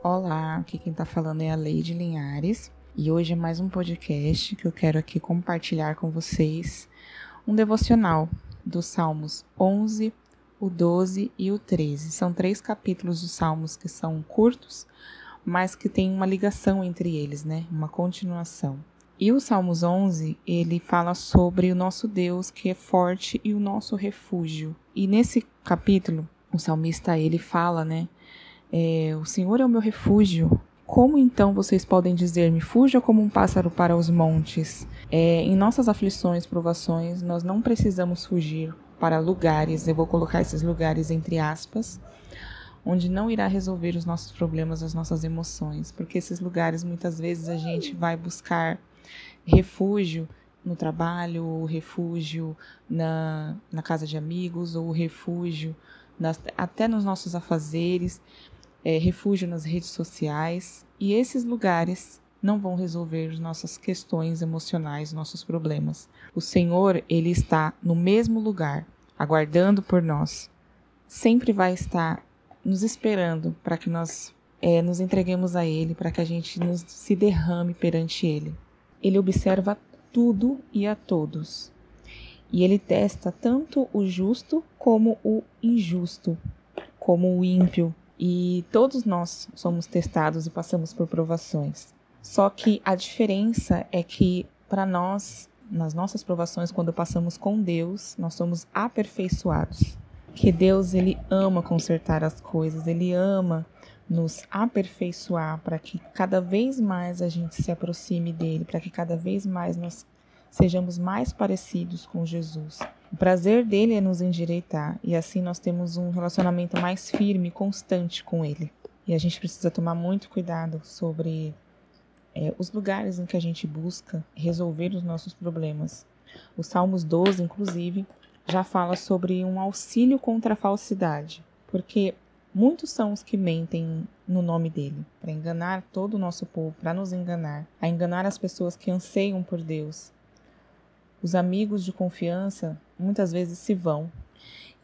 Olá, aqui quem tá falando é a Leide Linhares e hoje é mais um podcast que eu quero aqui compartilhar com vocês um devocional dos Salmos 11, o 12 e o 13. São três capítulos dos Salmos que são curtos, mas que tem uma ligação entre eles, né? Uma continuação. E o Salmos 11, ele fala sobre o nosso Deus que é forte e o nosso refúgio. E nesse capítulo, o salmista ele fala, né? É, o Senhor é o meu refúgio. Como então vocês podem dizer-me, fuja como um pássaro para os montes? É, em nossas aflições, provações, nós não precisamos fugir para lugares, eu vou colocar esses lugares entre aspas, onde não irá resolver os nossos problemas, as nossas emoções, porque esses lugares muitas vezes a gente vai buscar refúgio no trabalho, ou refúgio na, na casa de amigos, ou refúgio nas, até nos nossos afazeres, é, refúgio nas redes sociais. E esses lugares não vão resolver as nossas questões emocionais, nossos problemas. O Senhor, Ele está no mesmo lugar, aguardando por nós. Sempre vai estar nos esperando para que nós é, nos entreguemos a Ele, para que a gente nos, se derrame perante Ele. Ele observa tudo e a todos. E ele testa tanto o justo como o injusto, como o ímpio. E todos nós somos testados e passamos por provações. Só que a diferença é que para nós, nas nossas provações, quando passamos com Deus, nós somos aperfeiçoados. Que Deus ele ama consertar as coisas, ele ama nos aperfeiçoar para que cada vez mais a gente se aproxime dele, para que cada vez mais nós sejamos mais parecidos com Jesus. O prazer dele é nos endireitar e assim nós temos um relacionamento mais firme constante com ele. E a gente precisa tomar muito cuidado sobre é, os lugares em que a gente busca resolver os nossos problemas. O Salmos 12, inclusive, já fala sobre um auxílio contra a falsidade, porque Muitos são os que mentem no nome dele, para enganar todo o nosso povo, para nos enganar, a enganar as pessoas que anseiam por Deus. Os amigos de confiança muitas vezes se vão,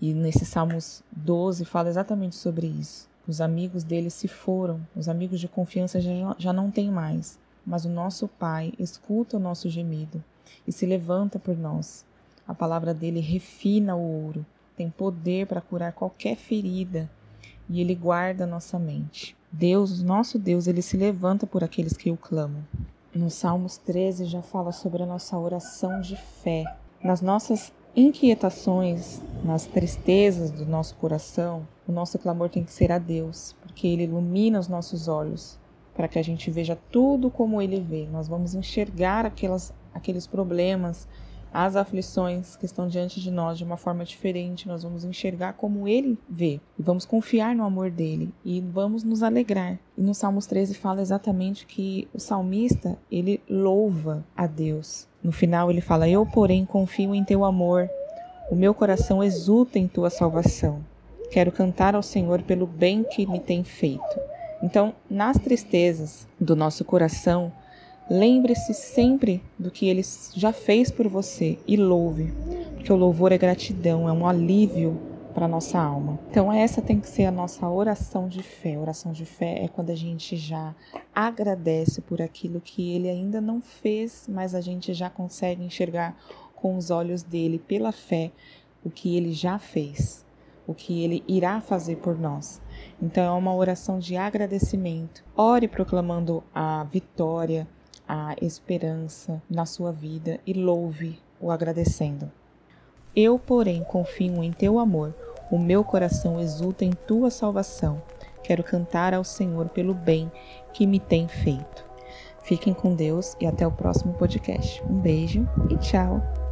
e nesse Salmos 12 fala exatamente sobre isso. Os amigos dele se foram, os amigos de confiança já, já não tem mais, mas o nosso Pai escuta o nosso gemido e se levanta por nós. A palavra dele refina o ouro, tem poder para curar qualquer ferida e ele guarda nossa mente. Deus, nosso Deus, ele se levanta por aqueles que o clamam. No Salmos 13 já fala sobre a nossa oração de fé. Nas nossas inquietações, nas tristezas do nosso coração, o nosso clamor tem que ser a Deus, porque ele ilumina os nossos olhos para que a gente veja tudo como ele vê. Nós vamos enxergar aquelas, aqueles problemas, as aflições que estão diante de nós de uma forma diferente, nós vamos enxergar como ele vê e vamos confiar no amor dele e vamos nos alegrar. E no Salmos 13 fala exatamente que o salmista, ele louva a Deus. No final ele fala: "Eu, porém, confio em teu amor. O meu coração exulta em tua salvação. Quero cantar ao Senhor pelo bem que me tem feito." Então, nas tristezas do nosso coração, Lembre-se sempre do que ele já fez por você e louve, porque o louvor é gratidão, é um alívio para nossa alma. Então essa tem que ser a nossa oração de fé. Oração de fé é quando a gente já agradece por aquilo que ele ainda não fez, mas a gente já consegue enxergar com os olhos dele pela fé o que ele já fez, o que ele irá fazer por nós. Então é uma oração de agradecimento. Ore proclamando a vitória, a esperança na sua vida e louve o agradecendo. Eu, porém, confio em teu amor, o meu coração exulta em tua salvação. Quero cantar ao Senhor pelo bem que me tem feito. Fiquem com Deus e até o próximo podcast. Um beijo e tchau!